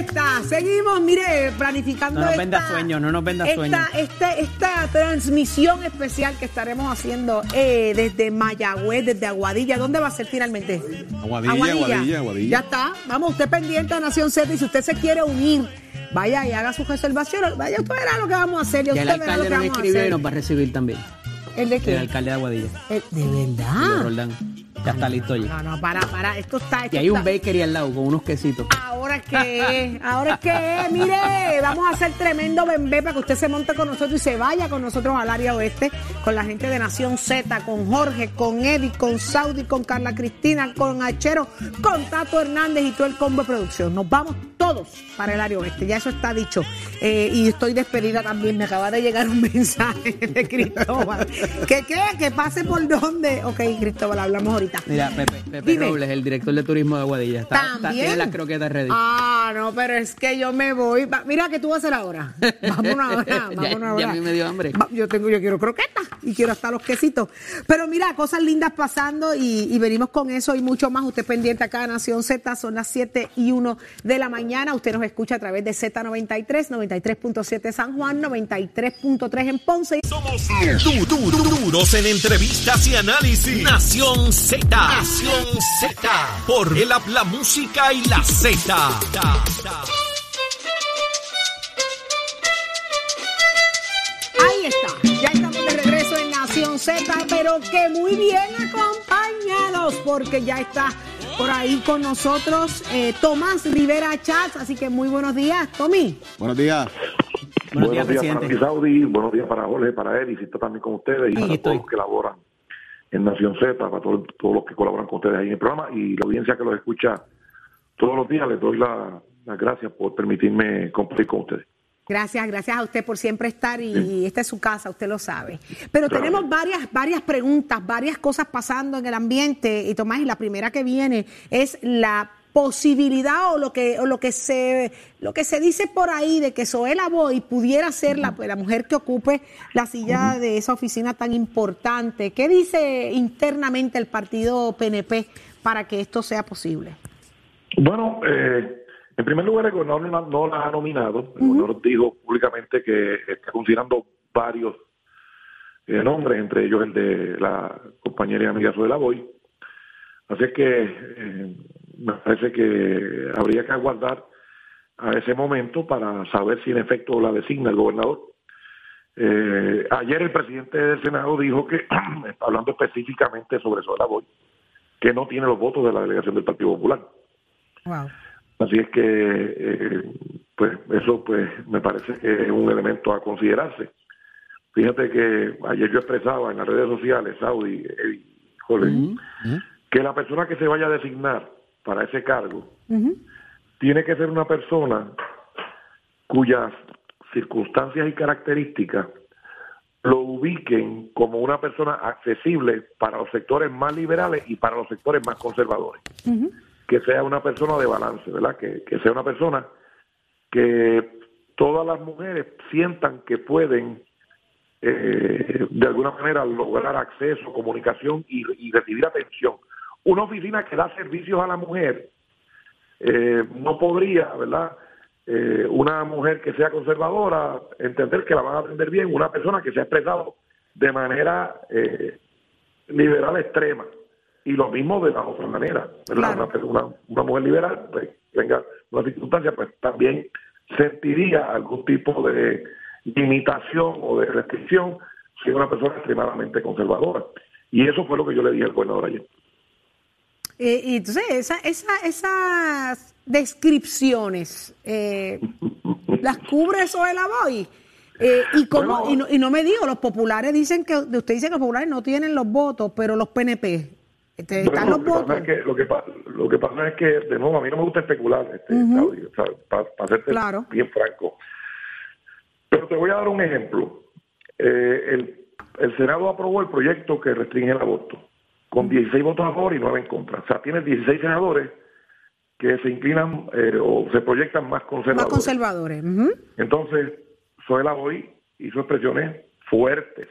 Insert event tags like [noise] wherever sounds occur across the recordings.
está. Seguimos, mire, planificando No nos esta, venda sueños, no nos venda esta, sueños. esta, esta transmisión especial que estaremos haciendo eh, desde Mayagüez, desde Aguadilla. ¿Dónde va a ser finalmente? Aguadilla, Aguadilla, Aguadilla. Ya está. Vamos, usted pendiente de Nación Z y si usted se quiere unir, vaya y haga su reservación. Vaya, usted verá lo que vamos a hacer. y el verá lo alcalde que nos a escribió y nos va a recibir también. ¿El de El qué? alcalde de Aguadilla. El- ¿De verdad? Roldán. Ya está listo ya. No, no, para, para. Esto está. Y esto hay un está- bakery al lado con unos quesitos. Ahora es que es, ahora es que es, mire, vamos a hacer tremendo bembé para que usted se monte con nosotros y se vaya con nosotros al área oeste, con la gente de Nación Z, con Jorge, con Eddie, con Saudi, con Carla Cristina, con Achero, con Tato Hernández y todo el combo de producción. Nos vamos todos para el área oeste, ya eso está dicho. Eh, y estoy despedida también, me acaba de llegar un [laughs] mensaje de Cristóbal. ¿Qué qué? Que pase por dónde. Ok, Cristóbal, hablamos ahorita. Mira, Pepe, Pepe Dime. Robles, el director de turismo de Aguadilla. Está, está- tiene las croquetas ready. Ah, no, pero es que yo me voy. Va- Mira, ¿qué tú vas a hacer ahora? Vámonos ahora, [laughs] vámonos ya a mí me dio hambre. Va- Yo tengo, yo quiero croquetas y quiero hasta los quesitos. Pero mira, cosas lindas pasando y, y venimos con eso y mucho más. Usted pendiente acá, Nación Z, son las 7 y 1 de la mañana. Usted nos escucha a través de Z93, 93.7 San Juan, 93.3 en Ponce. Somos du- du- du- duros en entrevistas y análisis. Nación Z. Nación Z. Por el la música y la Z. Ahí está, ya estamos de regreso en Nación Z, pero que muy bien acompañados, porque ya está por ahí con nosotros eh, Tomás Rivera Chats, así que muy buenos días, Tommy. Buenos días. Buenos días, para presidente. ti, Saudi, buenos días para Jorge, para Eri, y está también con ustedes y para estoy. todos los que laboran en Nación Z, para todos, todos los que colaboran con ustedes ahí en el programa y la audiencia que los escucha todos los días, les doy la- las gracias por permitirme compartir con ustedes. Gracias, gracias a usted por siempre estar y, esta es su casa, usted lo sabe. Pero Claro. tenemos varias, varias preguntas, varias cosas pasando en el ambiente y Tomás, y la primera que viene es la posibilidad o lo que o lo que se lo que se dice por ahí de que Zoela Boy pudiera ser la, la mujer que ocupe la silla de esa oficina tan importante. ¿Qué dice internamente el partido PNP para que esto sea posible? Bueno, eh, en primer lugar, el gobernador no, no la ha nominado. El gobernador dijo públicamente que está considerando varios eh, nombres, entre ellos el de la compañera y amiga de la Boy. Así es que eh, me parece que habría que aguardar a ese momento para saber si en efecto la designa el gobernador. Eh, ayer el presidente del Senado dijo que, [clears throat] hablando específicamente sobre Sola Boy, que no tiene los votos de la delegación del Partido Popular. Wow. Así es que, eh, pues eso pues me parece que es un elemento a considerarse. Fíjate que ayer yo expresaba en las redes sociales, Saudi, Eddie, Jorge, que la persona que se vaya a designar para ese cargo tiene que ser una persona cuyas circunstancias y características lo ubiquen como una persona accesible para los sectores más liberales y para los sectores más conservadores que sea una persona de balance, ¿verdad? Que, que sea una persona que todas las mujeres sientan que pueden eh, de alguna manera lograr acceso, comunicación y, y recibir atención. Una oficina que da servicios a la mujer eh, no podría, ¿verdad? Eh, una mujer que sea conservadora entender que la van a atender bien, una persona que se ha expresado de manera eh, liberal extrema y lo mismo de la otra manera, ¿verdad? Claro. Una, persona- una mujer liberal, pues, tenga una circunstancia, pues también sentiría algún tipo de limitación o de restricción si es una persona extremadamente conservadora. Y eso fue lo que yo le dije al gobernador ayer. Eh, y entonces, esa, esa, esas descripciones, eh, ¿las cubre eso de la Boy? Eh, y, como, Bueno. y, no, y no me digo, los populares dicen que, usted dice que los populares no tienen los votos, pero los PNP, este, están Bueno, los lo, votos. es que, lo, que, pa- lo que pasa es que, de nuevo, a mí no me gusta especular, este, Claudio, o sea, para, para serte Claro. bien franco. Pero te voy a dar un ejemplo. Eh, el, el Senado aprobó el proyecto que restringe el aborto, con 16 votos a favor y 9 en contra. O sea, tienes 16 senadores que se inclinan eh, o se proyectan más Más conservadores. conservadores. ujú. Entonces, Zoela hoy hizo expresiones fuertes,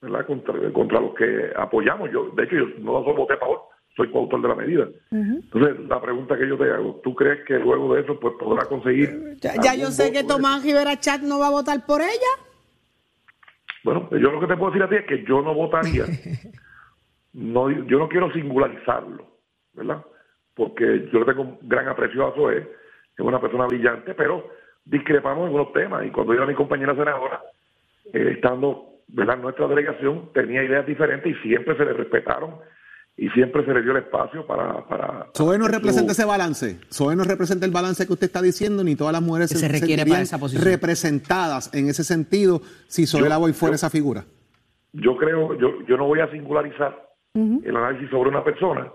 ¿verdad? Contra, contra los que apoyamos. Yo, de hecho, yo no solo voté a favor, soy coautor de la medida. Entonces, la pregunta que yo te hago, ¿tú crees que luego de eso pues podrá conseguir... Ya, yo sé que Tomás Rivera Chat no va a votar por ella. Bueno, yo lo que te puedo decir a ti es que yo no votaría. [laughs] no, yo no quiero singularizarlo, ¿verdad? Porque yo le tengo un gran aprecio a Zoé, es una persona brillante, pero discrepamos en unos temas. Y cuando yo era mi compañera senadora, eh, estando ¿verdad? nuestra delegación, tenía ideas diferentes y siempre se le respetaron y siempre se le dio el espacio para... para Soe no representa ese balance, Soe no representa el balance que usted está diciendo, ni todas las mujeres se, requiere para esa posición. representadas en ese sentido si Soe la voy fuera esa figura. Yo creo, yo, yo no voy a singularizar el análisis sobre una persona,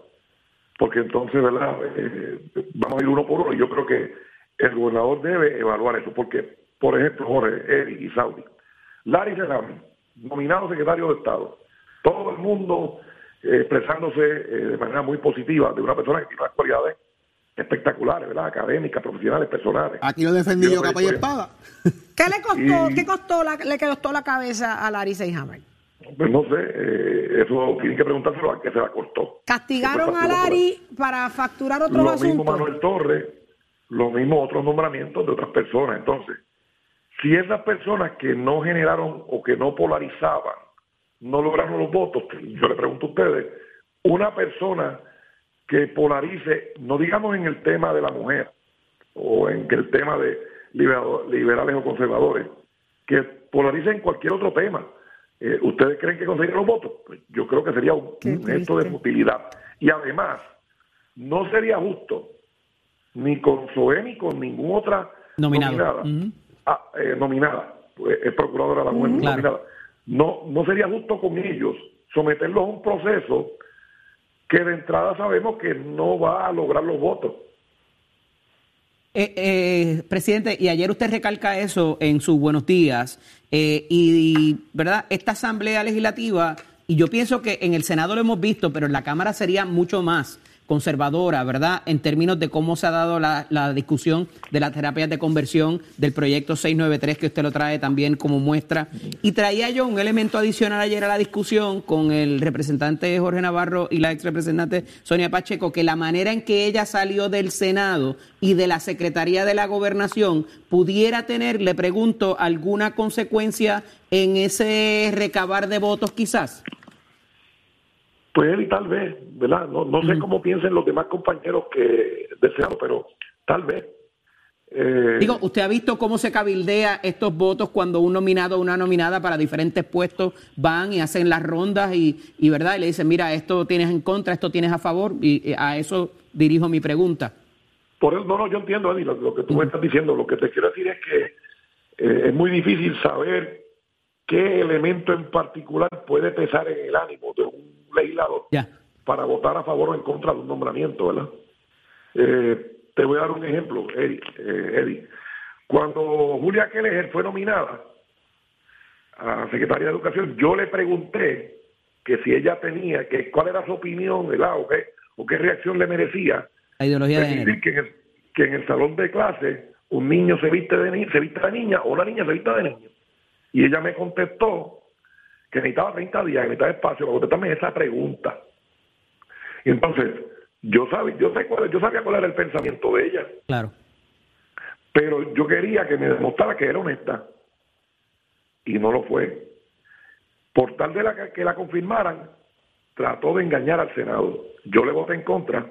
porque entonces, ¿verdad? Eh, vamos a ir uno por uno. y Yo creo que el gobernador debe evaluar eso, porque, por ejemplo, Jorge, Eri y Saudi, Larry Serrano, nominado secretario de Estado, todo el mundo eh, expresándose eh, de manera muy positiva de una persona que tiene unas cualidades espectaculares, ¿verdad? Académicas, profesionales, personales. Aquí lo defendí yo capa y espada. ¿Qué le costó, ¿qué costó la, le costó la cabeza a Larry Seyhammer? Pues no sé, eh, eso tienen que preguntárselo a qué se la costó. ¿Castigaron a Larry para facturar otros lo asuntos? Lo mismo Manuel Torres, lo mismo otros nombramientos de otras personas. Entonces, si esas personas que no generaron o que no polarizaban no lograron los votos, yo le pregunto a ustedes, una persona que polarice, no digamos en el tema de la mujer o en el tema de liberales o conservadores, que polarice en cualquier otro tema. Eh, ¿Ustedes creen que conseguirán los votos? Pues yo creo que sería un, gesto de futilidad. Y además, no sería justo ni con SOE ni con ninguna otra nominada. Ah, eh, nominada. Pues, es procuradora de la mujer nominada no, no sería justo con ellos someterlos a un proceso que de entrada sabemos que no va a lograr los votos. Eh, eh, presidente, y ayer usted recalca eso en sus buenos días, eh, y, ¿verdad? Esta Asamblea Legislativa, y yo pienso que en el Senado lo hemos visto, pero en la Cámara sería mucho más conservadora, ¿verdad? En términos de cómo se ha dado la, discusión de las terapias de conversión del proyecto 693, que usted lo trae también como muestra. Y traía yo un elemento adicional ayer a la discusión con el representante Jorge Navarro y la ex representante Sonia Pacheco, que la manera en que ella salió del Senado y de la Secretaría de la Gobernación pudiera tener, le pregunto, alguna consecuencia en ese recabar de votos quizás. Pues él tal vez, ¿verdad? No, no sé cómo piensen los demás compañeros que desearon, pero tal vez. Eh, Digo, ¿usted ha visto cómo se cabildea estos votos cuando un nominado o una nominada para diferentes puestos van y hacen las rondas y, y verdad y le dicen, mira, esto tienes en contra, esto tienes a favor? Y, a eso dirijo mi pregunta. Por eso, no, no, yo entiendo, Eddie, lo, que tú me estás diciendo. Lo que te quiero decir es que eh, es muy difícil saber qué elemento en particular puede pesar en el ánimo de un legislador para votar a favor o en contra de un nombramiento, ¿verdad? Eh, te voy a dar un ejemplo, Eddie. Eh, Cuando Julia Keller fue nominada a Secretaría de Educación, yo le pregunté que si ella tenía, que cuál era su opinión, ¿verdad? O qué, o qué reacción le merecía. La ideología de Que en, el, que en el salón de clase un niño se viste de, se viste de niña o una niña se viste de niño. Y ella me contestó que necesitaba 30 días, que necesitaba espacio para contestarme esa pregunta. Y entonces, yo sabía, yo, sé cuál, yo sabía cuál era el pensamiento de ella. Claro. Pero yo quería que me demostrara que era honesta. Y no lo fue. Por tal de la, que la confirmaran, trató de engañar al Senado. Yo le voté en contra.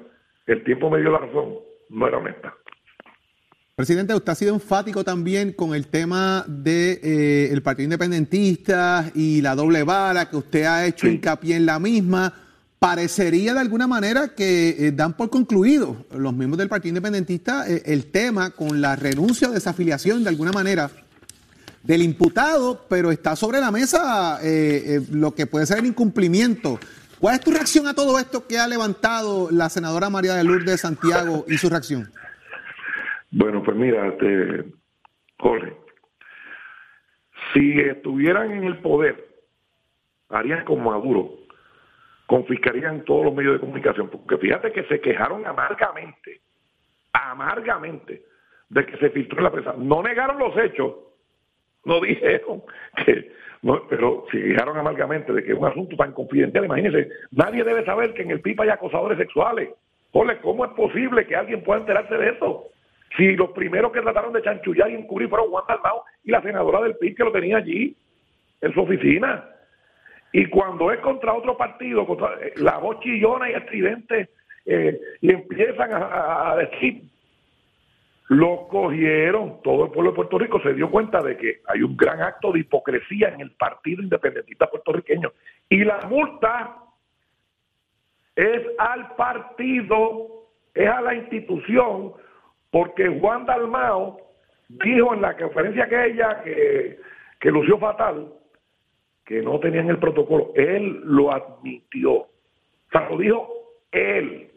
El tiempo me dio la razón. No era honesta. Presidente, usted ha sido enfático también con el tema del de, eh, Partido Independentista y la doble vara, que usted ha hecho hincapié en la misma. Parecería de alguna manera que eh, dan por concluido los miembros del Partido Independentista eh, el tema con la renuncia o desafiliación de alguna manera del imputado, pero está sobre la mesa lo que puede ser el incumplimiento. ¿Cuál es tu reacción a todo esto que ha levantado la senadora María de Lourdes Santiago y su reacción? Bueno, pues mira, este, Jorge, si estuvieran en el poder, harían como Maduro, confiscarían todos los medios de comunicación, porque fíjate que se quejaron amargamente, amargamente, de que se filtró la prensa. No negaron los hechos, no [laughs] dijeron que pero si dijeron amargamente de que es un asunto tan confidencial, imagínense, nadie debe saber que en el PIB hay acosadores sexuales. Ole, ¿cómo es posible que alguien pueda enterarse de eso? Si los primeros que trataron de chanchullar y encubrir fueron Juan Dalmao y la senadora del PIB que lo tenía allí, en su oficina. Y cuando es contra otro partido, contra eh, la voz chillona y estridente, eh, y empiezan a, a decir lo cogieron, todo el pueblo de Puerto Rico se dio cuenta de que hay un gran acto de hipocresía en el Partido Independentista puertorriqueño. Y la multa es al partido, es a la institución, porque Juan Dalmao dijo en la conferencia aquella que, que lució fatal, que no tenían el protocolo. Él lo admitió. O sea, lo dijo él.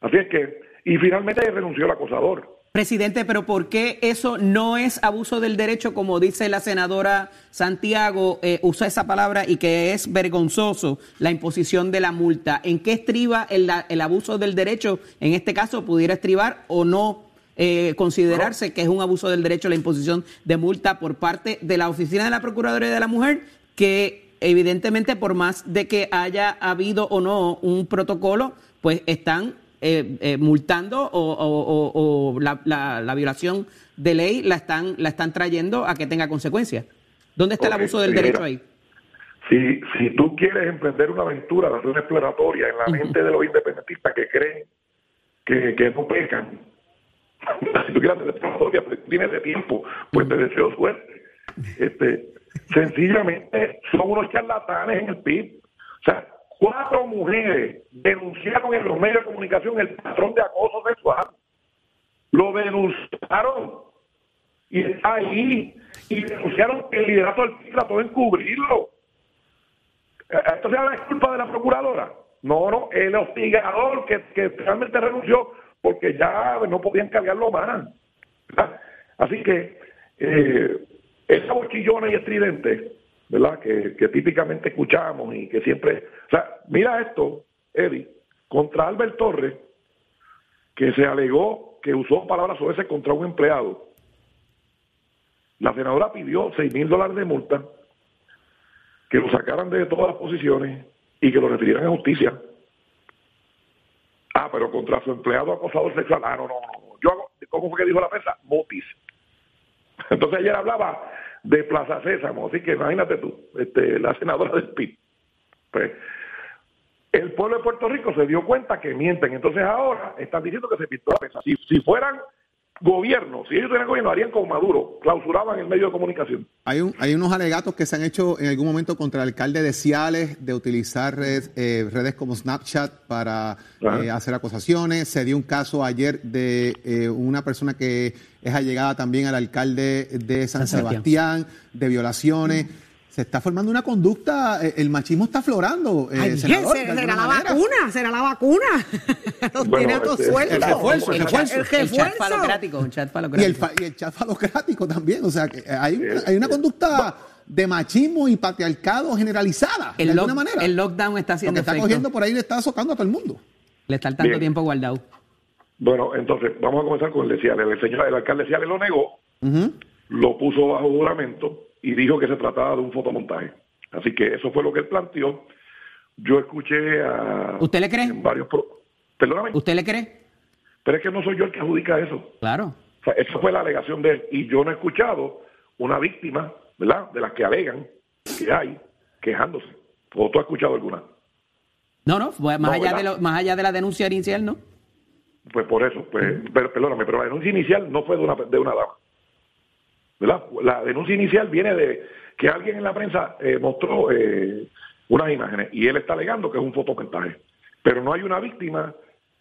Así es que, y finalmente renunció el acosador. Presidente, pero ¿por qué eso no es abuso del derecho, como dice la senadora Santiago, eh, usa esa palabra y que es vergonzoso la imposición de la multa? ¿En qué estriba el, el abuso del derecho? En este caso, ¿pudiera estribar o no eh, considerarse que es un abuso del derecho la imposición de multa por parte de la Oficina de la Procuraduría de la Mujer, que evidentemente por más de que haya habido o no un protocolo, pues están eh, eh, multando o, la, violación de ley la están, la están trayendo a que tenga consecuencias. ¿Dónde está el abuso del derecho ahí? Si, si tú quieres emprender una aventura, de una exploratoria en la mente de los independentistas que creen que, que no pecan, [laughs] si tú quieres hacer exploratoria, pues tienes de tiempo, pues te deseo suerte. Este, sencillamente son unos charlatanes en el PIB. O sea, Cuatro mujeres denunciaron en los medios de comunicación el patrón de acoso sexual. Lo denunciaron y está ahí. Y denunciaron el liderato del PIB trató de encubrirlo. ¿Esto se llama la culpa de la procuradora? No, no, el hostigador que, que realmente renunció porque ya no podían cargarlo más. Así que eh, esa bochillona y estridente ¿verdad? Que, típicamente escuchamos y que siempre... O sea, mira esto, Eddie, contra Albert Torres, que se alegó que usó palabras ese contra un empleado. La senadora pidió 6 mil dólares de multa, que lo sacaran de todas las posiciones y que lo retiraran a justicia. Ah, pero contra su empleado acosador sexual. Ah, no, no, no. Yo hago, ¿Cómo fue que dijo la prensa? Motis. [laughs] Entonces ayer hablaba de Plaza Sésamo. Así que imagínate tú, este, la senadora del PIB. Pues, el pueblo de Puerto Rico se dio cuenta que mienten. Entonces ahora están diciendo que se pintó la mesa. Si, si fueran gobierno, si ellos tenían gobierno, harían con Maduro, clausuraban el medio de comunicación. Hay, un, hay unos alegatos que se han hecho en algún momento contra el alcalde de Ciales de utilizar redes, eh, redes como Snapchat para eh, hacer acusaciones. Se dio un caso ayer de eh, una persona que es allegada también al alcalde de San, Sebastián. de violaciones se está formando una conducta, eh, el machismo está aflorando. Eh, será la vacuna, será la vacuna. [laughs] Los tiene a todos sueltos. El refuerzo, el refuerzo. El, chat falocrático, el chat falocrático. Y el, chat falocrático también. O sea, que hay, hay una conducta de machismo y patriarcado generalizada, de alguna manera. El lockdown está haciendo Lo que está cogiendo por ahí le está socando a todo el mundo. Le está tanto tiempo guardado. Bueno, entonces, vamos a comenzar con el de Ciales. El señor, el alcalde Ciales lo negó, lo puso bajo juramento y dijo que se trataba de un fotomontaje. Así que eso fue lo que él planteó. Yo escuché a... ¿Usted le cree? Varios Perdóname. ¿Usted le cree? Pero es que no soy yo el que adjudica eso. Claro. O sea, esa fue la alegación de él. Y yo no he escuchado una víctima, ¿verdad? De las que alegan que hay quejándose. ¿O tú has escuchado alguna? No, no, más, allá, de lo, más allá de la denuncia inicial, ¿no? Pues por eso, pues, perdóname, pero la denuncia inicial no fue de una, de una dama. La denuncia inicial viene de que alguien en la prensa eh, mostró eh, unas imágenes y él está alegando que es un fotomontaje. Pero no hay una víctima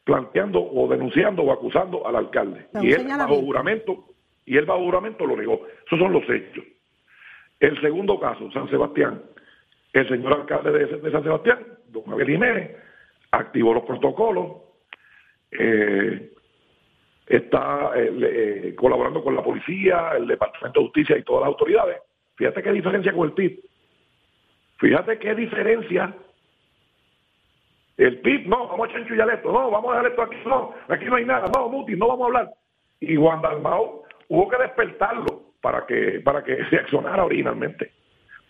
planteando o denunciando o acusando al alcalde. y él bajo juramento, y él bajo juramento lo negó. Esos son los hechos. El segundo caso, San Sebastián, el señor alcalde de, San Sebastián, don Javier Jiménez, activó los protocolos, eh, está eh, colaborando con la policía, el Departamento de Justicia y todas las autoridades. Fíjate qué diferencia con el PIB. Fíjate qué diferencia. El PIB, no, vamos a chanchullar esto, no, vamos a dejar esto aquí, no, aquí no hay nada, no, Muti, no vamos a hablar. Y Juan Dalmao hubo que despertarlo para que, para que [laughs] reaccionara originalmente.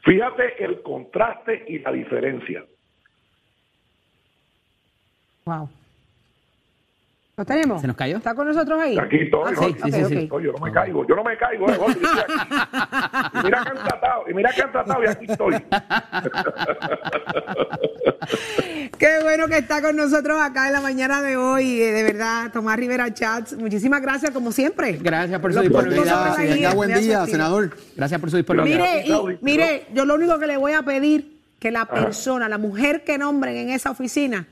Fíjate el contraste y la diferencia. Wow. ¿Lo tenemos? ¿Se nos cayó? ¿Está con nosotros ahí? Aquí estoy, Ah, ¿no? sí, sí, sí, sí. Estoy, yo no me caigo, yo no me caigo. eh, Jorge, yo estoy aquí. Y mira que han tratado, y mira que han tratado y aquí estoy. [laughs] Qué bueno que está con nosotros acá en la mañana de hoy, eh, de verdad, Tomás Rivera Chats. Muchísimas gracias, como siempre. Gracias por su disponibilidad, Tenga buen día, senador. Gracias por su disponibilidad. Mire, y, mire, yo lo único que le voy a pedir que la persona, la mujer que nombren en esa oficina,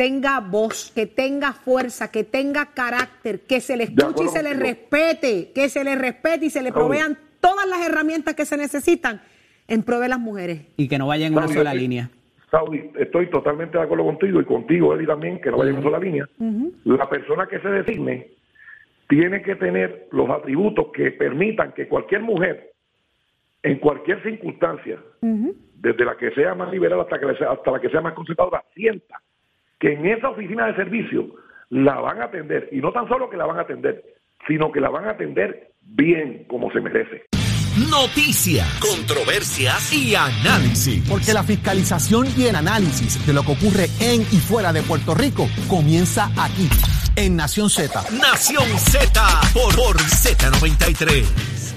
tenga voz, que tenga fuerza, que tenga carácter, que se le escuche y se le respete, que se le respete y se le provean todas las herramientas que se necesitan en pro de las mujeres. Y que no vaya en una sola estoy- línea. Saudi, estoy totalmente de acuerdo contigo y contigo, Eddie, también, que no vaya en una sola línea. La persona que se designe tiene que tener los atributos que permitan que cualquier mujer, en cualquier circunstancia, desde la que sea más liberal hasta, que le sea- hasta la que sea más conservadora, sienta que en esa oficina de servicio la van a atender, y no tan solo que la van a atender, sino que la van a atender bien como se merece. Noticias, controversias y análisis. Porque la fiscalización y el análisis de lo que ocurre en y fuera de Puerto Rico comienza aquí, en Nación Z. Nación Z por, por Z93.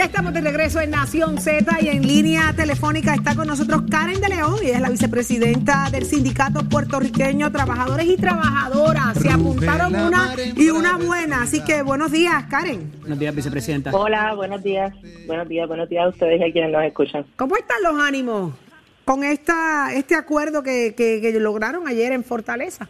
Ya estamos de regreso en Nación Z y en línea telefónica está con nosotros Karen de León, y es la vicepresidenta del Sindicato Puertorriqueño Trabajadores y Trabajadoras. Se apuntaron una y una buena, así que buenos días, Karen. Buenos días, vicepresidenta. Hola, buenos días. Buenos días, buenos días a ustedes y a quienes nos escuchan. ¿Cómo están los ánimos con esta este acuerdo que, que- que lograron ayer en Fortaleza?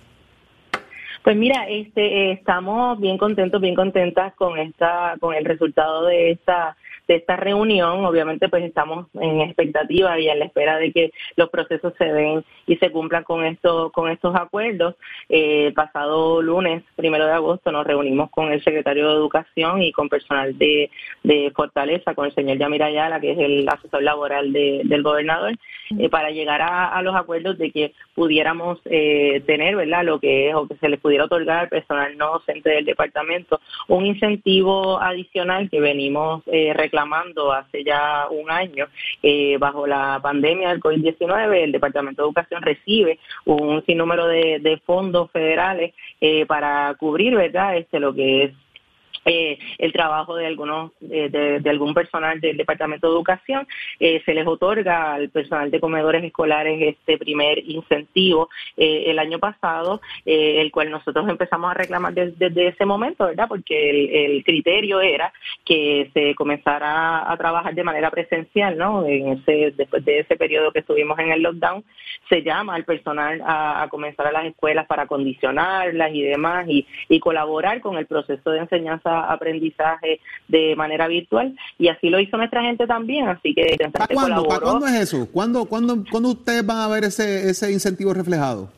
Pues mira, este eh, estamos bien contentos, bien contentas con esta con el resultado de esta de esta reunión. Obviamente, pues estamos en expectativa y a la espera de que los procesos se den y se cumplan con esto con estos acuerdos. Eh, pasado lunes, primero de agosto, nos reunimos con el secretario de Educación y con personal de, de Fortaleza, con el señor Yamir Ayala, que es el asesor laboral de- del gobernador, eh, para llegar a, los acuerdos de que pudiéramos eh, tener, ¿verdad?, lo que es o que se le pudiera otorgar al personal no docente del departamento un incentivo adicional que venimos eh, reclamando hace ya un año. Eh, bajo la pandemia del COVID-19, el Departamento de Educación recibe un sinnúmero de, de fondos federales eh, para cubrir, ¿verdad?, este lo que es eh, el trabajo de algunos de, algún personal del Departamento de Educación eh, se les otorga al personal de comedores escolares este primer incentivo eh, el año pasado el cual nosotros empezamos a reclamar des- desde ese momento verdad porque el, criterio era que se comenzara a trabajar de manera presencial no en ese después de ese periodo que estuvimos en el lockdown se llama al personal a, comenzar a las escuelas para condicionarlas y demás y, colaborar con el proceso de enseñanza-aprendizaje de manera virtual y así lo hizo nuestra gente también, así que ¿Para cuándo? ¿Para cuándo es eso? ¿Cuándo, cuándo, cuándo ustedes van a ver ese, ese incentivo reflejado?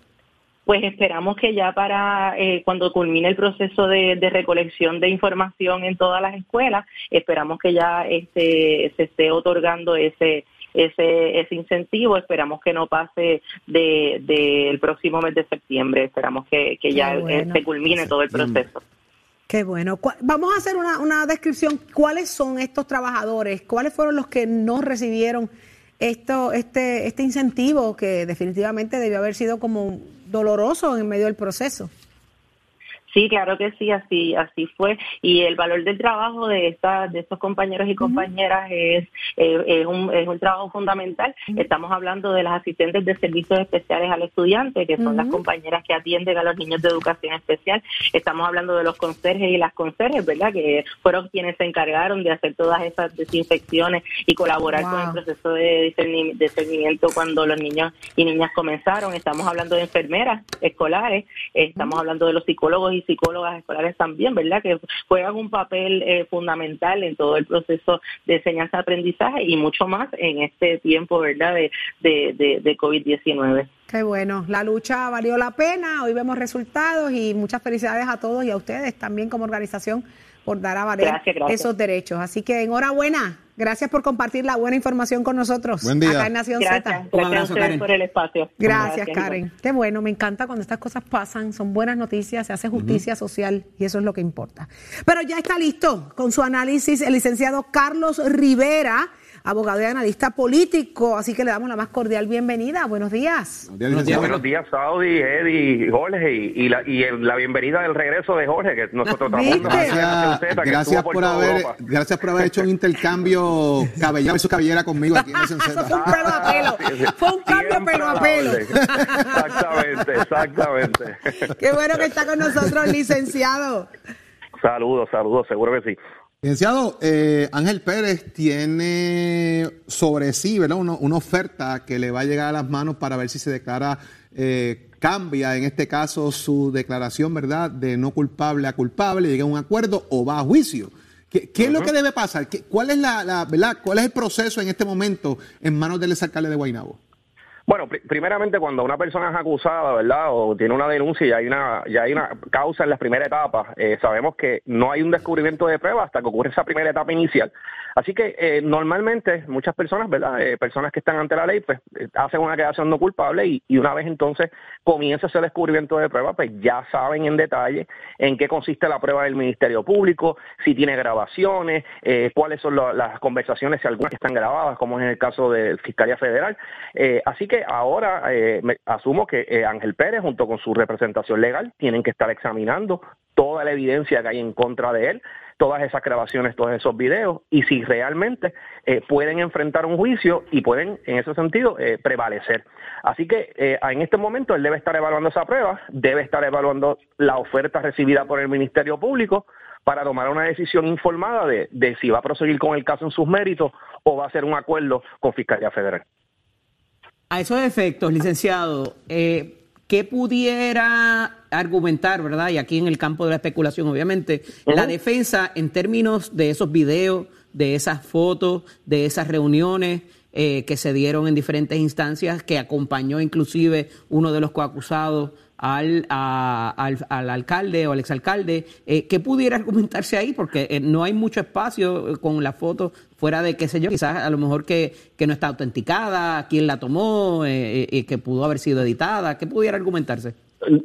Pues esperamos que ya para eh, cuando culmine el proceso de, de recolección de información en todas las escuelas, esperamos que ya este, se esté otorgando ese ese, ese incentivo. Esperamos que no pase del de, del próximo mes de septiembre. Esperamos que, que ya eh, bueno. se culmine todo el proceso. Qué bueno. Vamos a hacer una, una descripción. ¿Cuáles son estos trabajadores? ¿Cuáles fueron los que no recibieron esto, este, este incentivo que definitivamente debió haber sido como doloroso en medio del proceso? Sí, claro que sí, así así fue. Y el valor del trabajo de esta, de estos compañeros y compañeras es, eh, es, un, es un trabajo fundamental. Estamos hablando de las asistentes de servicios especiales al estudiante, que son las compañeras que atienden a los niños de educación especial. Estamos hablando de los conserjes y las conserjes, ¿verdad? Que fueron quienes se encargaron de hacer todas esas desinfecciones y colaborar con el proceso de discerni- discernimiento cuando los niños y niñas comenzaron. Estamos hablando de enfermeras escolares, estamos hablando de los psicólogos y psicólogas escolares también, ¿verdad? Que juegan un papel eh, fundamental en todo el proceso de enseñanza-aprendizaje y mucho más en este tiempo, ¿verdad? De, de, de, de COVID-19. Qué bueno. La lucha valió la pena. Hoy vemos resultados y muchas felicidades a todos y a ustedes también como organización por dar a valer Gracias, gracias. esos derechos. Así que enhorabuena. Gracias por compartir la buena información con nosotros. Buen día. Acá en Nación Gracias, Z. gracias abrazo, Karen. por el espacio. Gracias, Karen. Qué bueno, me encanta cuando estas cosas pasan, son buenas noticias, se hace justicia social y eso es lo que importa. Pero ya está listo con su análisis el licenciado Carlos Rivera, abogado y analista político, así que le damos la más cordial bienvenida. Buenos días. Buenos días, Buenos días, Saudi, Eddie, Jorge, y, y la, y el- la bienvenida del regreso de Jorge, que nosotros ¿Viste? estamos Gracias, por toda haber, gracias por haber hecho un intercambio cabellera versus cabellera conmigo aquí en Nación Eso [laughs] fue un pelo a pelo. [laughs] Fue un cambio pelo a pelo. Exactamente, exactamente. [laughs] Qué bueno que está con nosotros, licenciado. Saludos, saludos, seguro que sí. Licenciado, eh, Ángel Pérez tiene sobre sí ¿verdad? Una, una oferta que le va a llegar a las manos para ver si se declara, eh, cambia en este caso su declaración ¿verdad? de no culpable a culpable, llega a un acuerdo o va a juicio. ¿Qué, qué es lo que debe pasar? ¿Qué- ¿Cuál es, la, la- ¿verdad? ¿Cuál es el proceso en este momento en manos del exalcalde de Guaynabo? Bueno, pri- primeramente cuando una persona es acusada, ¿verdad? O tiene una denuncia y hay una, ya hay una causa en la primera etapa, eh, sabemos que no hay un descubrimiento de prueba hasta que ocurre esa primera etapa inicial. Así que eh, normalmente muchas personas, ¿verdad? Eh, personas que están ante la ley, pues hacen una quedación no culpable y, y una vez entonces comienza ese descubrimiento de prueba, pues ya saben en detalle en qué consiste la prueba del Ministerio Público, si tiene grabaciones, cuáles son las conversaciones, si algunas están grabadas, como es en el caso de Fiscalía Federal. Así que ahora eh, me- asumo que eh, Ángel Pérez, junto con su representación legal, tienen que estar examinando toda la evidencia que hay en contra de él, todas esas grabaciones, todos esos videos, y si realmente eh, pueden enfrentar un juicio y pueden, en ese sentido, prevalecer. Así que en este momento él debe estar evaluando esa prueba, debe estar evaluando la oferta recibida por el Ministerio Público para tomar una decisión informada de, de si va a proseguir con el caso en sus méritos o va a hacer un acuerdo con Fiscalía Federal. A esos efectos, licenciado, eh, ¿qué pudiera argumentar, verdad? Y aquí en el campo de la especulación, obviamente, la defensa en términos de esos videos, de esas fotos, de esas reuniones eh, que se dieron en diferentes instancias, que acompañó inclusive uno de los coacusados al, al, al alcalde o al exalcalde, eh, ¿qué pudiera argumentarse ahí? Porque eh, no hay mucho espacio eh, con la foto fuera de, qué sé yo, quizás a lo mejor que, que no está autenticada, quién la tomó, eh, eh, que pudo haber sido editada, ¿qué pudiera argumentarse?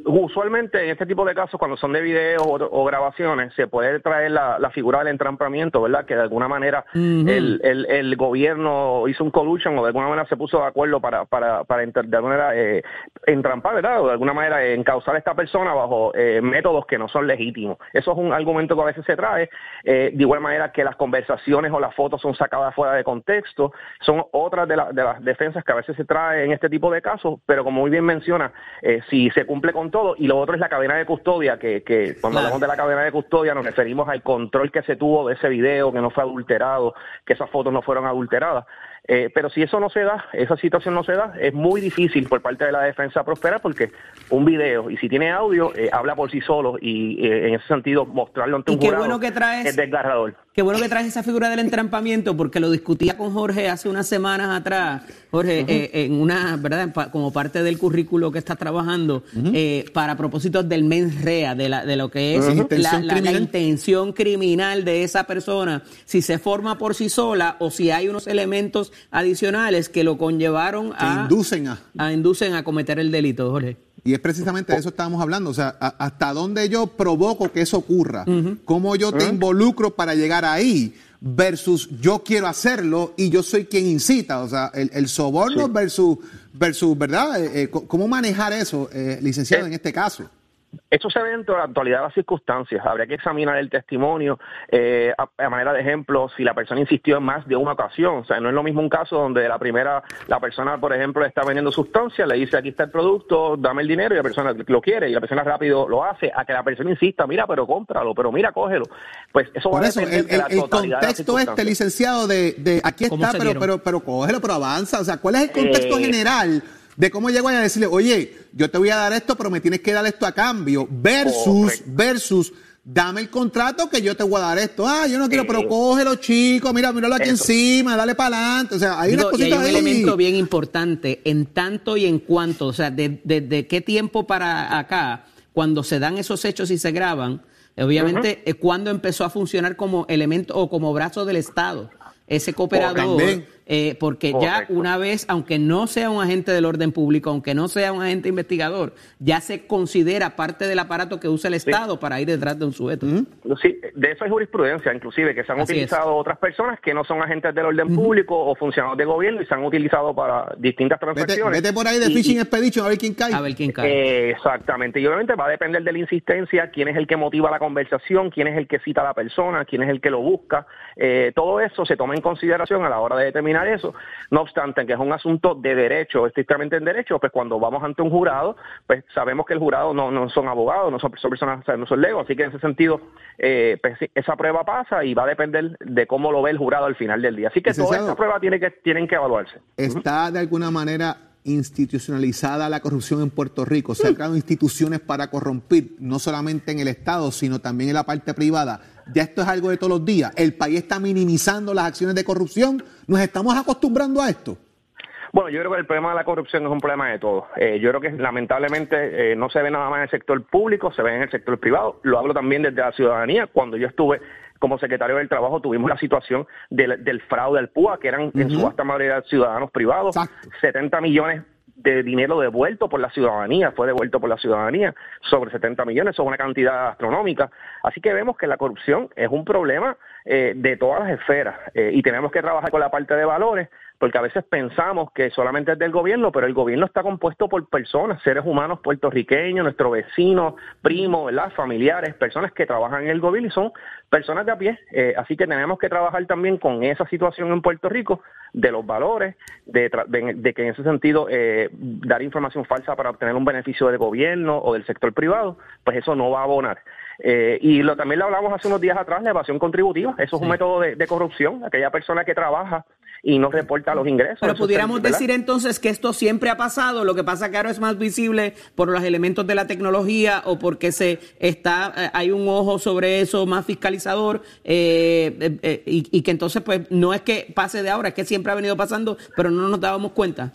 Usualmente en este tipo de casos, cuando son de videos o, o grabaciones, se puede traer la, la figura del entrampamiento, ¿verdad? Que de alguna manera el, el, el gobierno hizo un collusion o de alguna manera se puso de acuerdo para, para, para de alguna manera eh, entrampar, ¿verdad? O de alguna manera eh, encauzar a esta persona bajo eh, métodos que no son legítimos. Eso es un argumento que a veces se trae. eh, de igual manera que las conversaciones o las fotos son sacadas fuera de contexto. Son otras de, la- de las defensas que a veces se trae en este tipo de casos, pero como muy bien menciona, eh, si se cumple con todo, y lo otro es la cadena de custodia, que, que cuando hablamos de la cadena de custodia nos referimos al control que se tuvo de ese video, que no fue adulterado, que esas fotos no fueron adulteradas. Eh, pero si eso no se da, esa situación no se da, es muy difícil por parte de la defensa prosperar porque un video, y si tiene audio, eh, habla por sí solo y eh, en ese sentido mostrarlo ante Y un qué jurado bueno que traes- es desgarrador. Qué bueno que traes esa figura del entrampamiento, porque lo discutía con Jorge hace unas semanas atrás, Jorge, eh, en una, ¿verdad? Como parte del currículo que estás trabajando, eh, para propósitos del mens rea, de, la, de lo que es la, la- intención criminal de esa persona, si se forma por sí sola o si hay unos elementos adicionales que lo conllevaron Que a, inducen a. a inducen a cometer el delito, Jorge. Y es precisamente de eso estábamos hablando, o sea, a- hasta dónde yo provoco que eso ocurra, cómo yo te involucro para llegar ahí, versus yo quiero hacerlo y yo soy quien incita, o sea, el, el soborno versus, versus, ¿verdad? Eh, eh, ¿Cómo manejar eso, eh, licenciado, en este caso? Eso se ve dentro de la actualidad de las circunstancias. Habría que examinar el testimonio eh, a, a manera de ejemplo si la persona insistió en más de una ocasión. O sea, no es lo mismo un caso donde la primera, la persona, por ejemplo, está vendiendo sustancia, le dice aquí está el producto, dame el dinero y la persona lo quiere y la persona rápido lo hace, a que la persona insista, mira, pero cómpralo, pero mira, cógelo. Pues eso va Por a eso, depender el, de la el- totalidad de contexto este, licenciado, de, de aquí ¿Cómo está, pero, pero, pero cógelo, pero avanza. O sea, ¿cuál es el contexto Eh. general de cómo llego a decirle, oye, yo te voy a dar esto, pero me tienes que dar esto a cambio? Versus, versus, dame el contrato que yo te voy a dar esto. Ah, yo no quiero, Eh. pero cógelo, chico, mira, míralo aquí Eso. encima, dale para adelante. O sea, hay Digo, unas y hay un ahí. elemento bien importante en tanto y en cuanto, o sea, de, de- de qué tiempo para acá, cuando se dan esos hechos y se graban, Obviamente, eh, ¿cuándo empezó a funcionar como elemento o como brazo del Estado? Ese cooperador. Eh, porque ya una vez, aunque no sea un agente del orden público, aunque no sea un agente investigador, ya se considera parte del aparato que usa el Estado para ir detrás de un sujeto. Sí, de eso hay jurisprudencia, inclusive, que se han Así utilizado otras personas que no son agentes del orden público o funcionarios de gobierno y se han utilizado para distintas transacciones. vete por ahí de Y- Fishing Expedition a ver quién cae. A ver quién cae. Eh, exactamente, y obviamente va a depender de la insistencia, quién es el que motiva la conversación, quién es el que cita a la persona, quién es el que lo busca. Eh, todo eso se toma en consideración a la hora de determinar eso. No obstante, que es un asunto de derecho, estrictamente en derecho, pues cuando vamos ante un jurado, pues sabemos que el jurado no, no son abogados, no son, son personas, o sea, no son legos, así que en ese sentido, eh, pues, esa prueba pasa y va a depender de cómo lo ve el jurado al final del día. Así que toda Licenciado. esta prueba tiene que, tienen que evaluarse. ¿Está de alguna manera institucionalizada la corrupción en Puerto Rico? ¿Se han creado instituciones para corrompir, no solamente en el Estado, sino también en la parte privada? Ya esto es algo de todos los días. El país está minimizando las acciones de corrupción. ¿Nos estamos acostumbrando a esto? Bueno, yo creo que el problema de la corrupción es un problema de todos. Eh, yo creo que lamentablemente eh, no se ve nada más en el sector público, se ve en el sector privado. Lo hablo también desde la ciudadanía. Cuando yo estuve como secretario del Trabajo tuvimos la situación del, del fraude al PUA, que eran en su vasta mayoría ciudadanos privados, Exacto. 70 millones de dinero devuelto por la ciudadanía, fue devuelto por la ciudadanía, sobre 70 millones, eso es una cantidad astronómica. Así que vemos que la corrupción es un problema eh, de todas las esferas eh, y tenemos que trabajar con la parte de valores, porque a veces pensamos que solamente es del gobierno, pero el gobierno está compuesto por personas, seres humanos puertorriqueños, nuestros vecinos, primos, ¿verdad? familiares, personas que trabajan en el gobierno y son personas de a pie. Eh, así que tenemos que trabajar también con esa situación en Puerto Rico, de los valores, de, de que en ese sentido eh, dar información falsa para obtener un beneficio del gobierno o del sector privado, pues eso no va a abonar. Eh, y lo, también lo hablamos hace unos días atrás, la evasión contributiva. Eso es un método de, de corrupción, aquella persona que trabaja y no reporta los ingresos. Pero pudiéramos decir entonces que esto siempre ha pasado, lo que pasa que ahora es más visible por los elementos de la tecnología o porque se está eh, hay un ojo sobre eso más fiscalizador eh, eh, eh, y, y que entonces pues no es que pase de ahora, es que siempre ha venido pasando, pero no nos dábamos cuenta.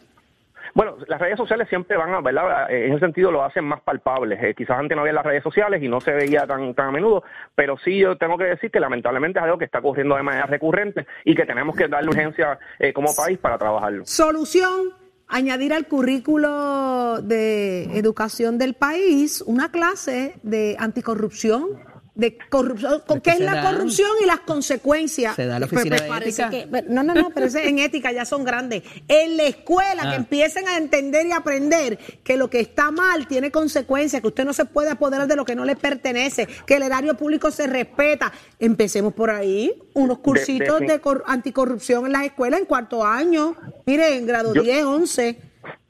Bueno, las redes sociales siempre van a, ¿verdad? En ese sentido lo hacen más palpables. Eh, quizás antes no había las redes sociales y no se veía tan, tan a menudo, pero sí yo tengo que decir que lamentablemente es algo que está ocurriendo de manera recurrente y que tenemos que darle urgencia eh, como país para trabajarlo. Solución, añadir al currículo de educación del país una clase de anticorrupción. De corrupción, ¿De ¿qué es la da? corrupción y las consecuencias? Se da la oficina pues, de ética. que- no, no, no, pero ese en ética ya son grandes. En la escuela, Ah. que empiecen a entender y aprender que lo que está mal tiene consecuencias, que usted no se puede apoderar de lo que no le pertenece, que el erario público se respeta. Empecemos por ahí, unos cursitos de, de- cor- anticorrupción en las escuelas en cuarto año. Mire, en grado Yo- 10, 11.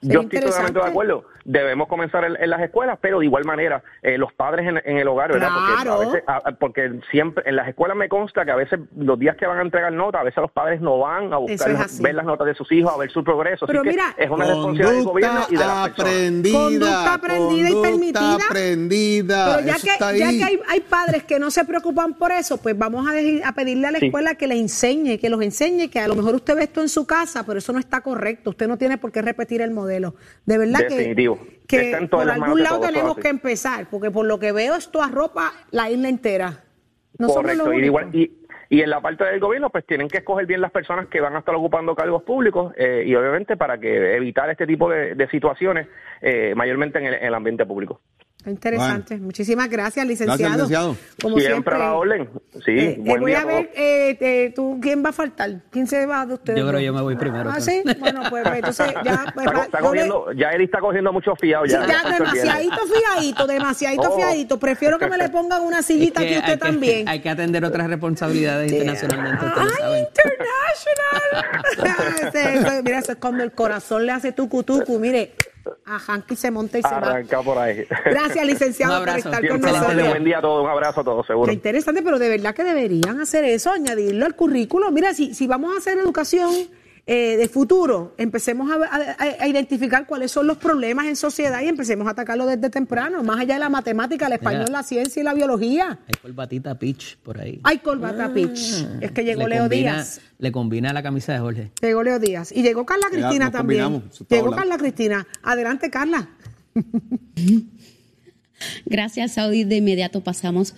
Yo estoy totalmente de acuerdo. Debemos comenzar en, en las escuelas, pero de igual manera, eh, los padres en, en el hogar, ¿verdad? Porque, Claro. a veces- a- porque siempre en las escuelas me consta que a veces los días que van a entregar notas, a veces los padres no van a buscar es ver las notas de sus hijos, a ver su progreso. Así Pero que mira- es una responsabilidad del gobierno y de las personas. aprendida. Conducta aprendida y conducta permitida. aprendida. Pero ya Eso que, está ya que hay, hay padres que no se preocupan por eso, pues vamos a, de- a pedirle a la Sí. escuela que le enseñe, que los enseñe, que a lo mejor usted ve esto en su casa, pero eso no está correcto. Usted no tiene por qué repetir el modelo. De verdad que- Definitivo. que, Todas por algún lado tenemos que empezar, porque por lo que veo esto arropa la isla entera. No somos Correcto. los Y, de igual, únicos. y, y en la parte del gobierno, pues tienen que escoger bien las personas que van a estar ocupando cargos públicos eh, y obviamente para que evitar este tipo de, de situaciones, eh, mayormente en el, en el ambiente público. Interesante. Muchísimas gracias, licenciado. Gracias, licenciado. Como siempre, siempre. a la orden. Sí, Eh, eh, voy día a ver, eh, eh, ¿tú, ¿quién va a faltar? ¿Quién se va de ustedes? Yo creo que yo me voy primero, Ah, sí. Bueno, pues, pues, entonces ya. pues, Está, está ya él está cogiendo mucho fiado. Sí, Ya, se demasiadito fiadito, demasiadito Oh. fiadito. Prefiero que me le pongan una sillita Es que aquí usted hay que- también. Hay que atender otras responsabilidades internacionalmente. ¡Ay, international! [laughs] Mira, eso es cuando el corazón le hace tucu tucu. Mire, a Hanky se monta y se va. Arranca por ahí. Gracias, licenciado, por estar con Siempre nosotros. Buen día a todos. Un abrazo a todos, seguro. Qué interesante, pero de verdad que deberían hacer eso, añadirlo al currículo. Mira, si, si vamos a hacer educación eh, de futuro, empecemos a, a- a identificar cuáles son los problemas en sociedad y empecemos a atacarlo desde temprano, más allá de la matemática, el español, Mira. la ciencia y la biología. Hay colbatita pitch por ahí. Ay, Colbata Pitch. Es que llegó Le Leo combina- Díaz. Le combina la camisa de Jorge. Llegó Leo Díaz. Y llegó Carla Cristina también. Llegó hablando. Carla Cristina. Adelante, Carla. [laughs] Gracias, Saudi. De inmediato pasamos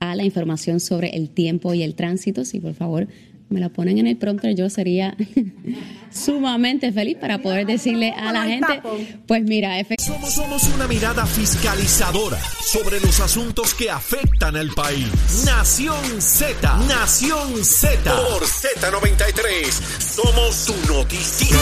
a la información sobre el tiempo y el tránsito. Si por favor me la ponen en el prompter, yo sería [laughs] sumamente feliz para poder decirle a la gente, pues mira, somos, somos una mirada fiscalizadora sobre los asuntos que afectan al país. Nación Z, Nación Z. Por Z93, somos tu noticia.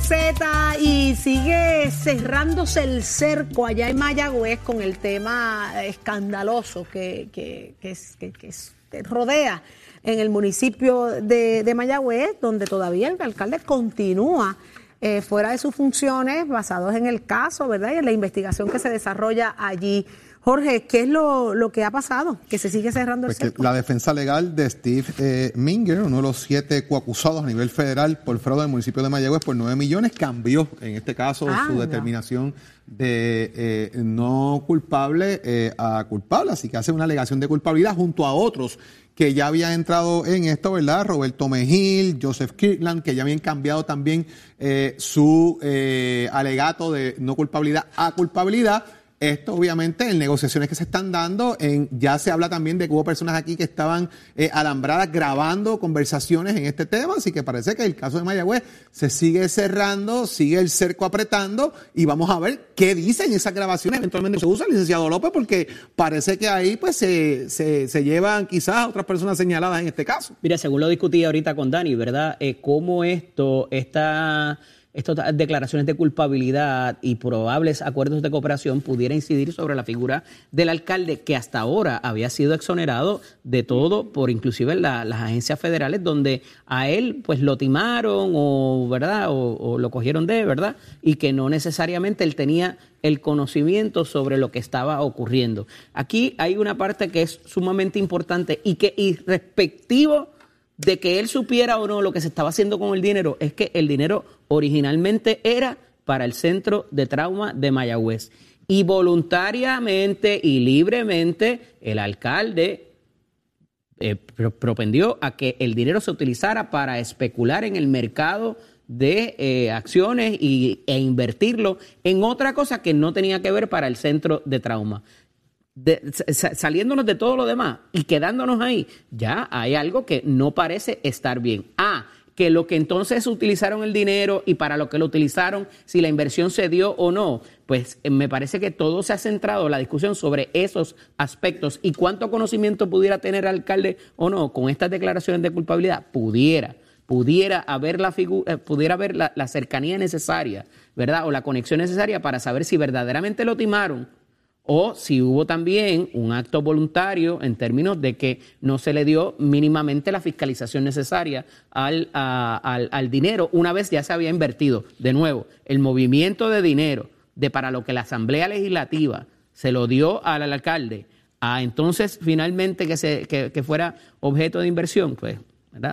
Z y sigue cerrándose el cerco allá en Mayagüez con el tema escandaloso que, que, que, rodea en el municipio de, Mayagüez, donde todavía el alcalde continúa eh, fuera de sus funciones basados en el caso, ¿verdad? Y en la investigación que se desarrolla allí. Jorge, ¿qué es lo, que ha pasado? Que se sigue cerrando el pues La defensa legal de Steve eh, Minger, uno de los siete coacusados a nivel federal por fraude del municipio de Mayagüez por nueve millones, cambió en este caso su determinación de eh, no culpable eh, a culpable. Así que hace una alegación de culpabilidad junto a otros que ya habían entrado en esto, ¿verdad? Roberto Mejil, Joseph Kirkland, que ya habían cambiado también su alegato de no culpabilidad a culpabilidad. Esto obviamente en negociaciones que se están dando, ya se habla también de que hubo personas aquí que estaban eh, alambradas grabando conversaciones en este tema, así que parece que el caso de Mayagüez se sigue cerrando, sigue el cerco apretando y vamos a ver qué dicen esas grabaciones. Eventualmente se usa el licenciado López porque parece que ahí pues se, se, llevan quizás otras personas señaladas en este caso. Mira, según lo discutí ahorita con Dani, ¿verdad? Eh, ¿Cómo esto está estas declaraciones de culpabilidad y probables acuerdos de cooperación pudiera incidir sobre la figura del alcalde que hasta ahora había sido exonerado de todo por inclusive las agencias federales donde a él pues lo timaron o verdad o, lo cogieron de verdad y que no necesariamente él tenía el conocimiento sobre lo que estaba ocurriendo. Aquí hay una parte que es sumamente importante y que irrespectivo de que él supiera o no lo que se estaba haciendo con el dinero, es que el dinero originalmente era para el centro de trauma de Mayagüez. Y voluntariamente y libremente el alcalde eh, propendió a que el dinero se utilizara para especular en el mercado de eh, acciones y, e invertirlo en otra cosa que no tenía que ver para el centro de trauma saliéndonos de todo lo demás y quedándonos ahí, ya hay algo que no parece estar bien. Ah, que lo que entonces utilizaron el dinero y para lo que lo utilizaron, si la inversión se dio o no, pues eh, me parece que todo se ha centrado la discusión sobre esos aspectos y cuánto conocimiento pudiera tener el alcalde o no con estas declaraciones de culpabilidad, pudiera pudiera haber la figura, eh, pudiera haber la cercanía necesaria, ¿verdad? O la conexión necesaria para saber si verdaderamente lo timaron o si hubo también un acto voluntario en términos de que no se le dio mínimamente la fiscalización necesaria al, al, dinero una vez ya se había invertido. De nuevo, el movimiento de dinero de para lo que la Asamblea Legislativa se lo dio al, alcalde, a entonces finalmente que, se, que, fuera objeto de inversión, pues.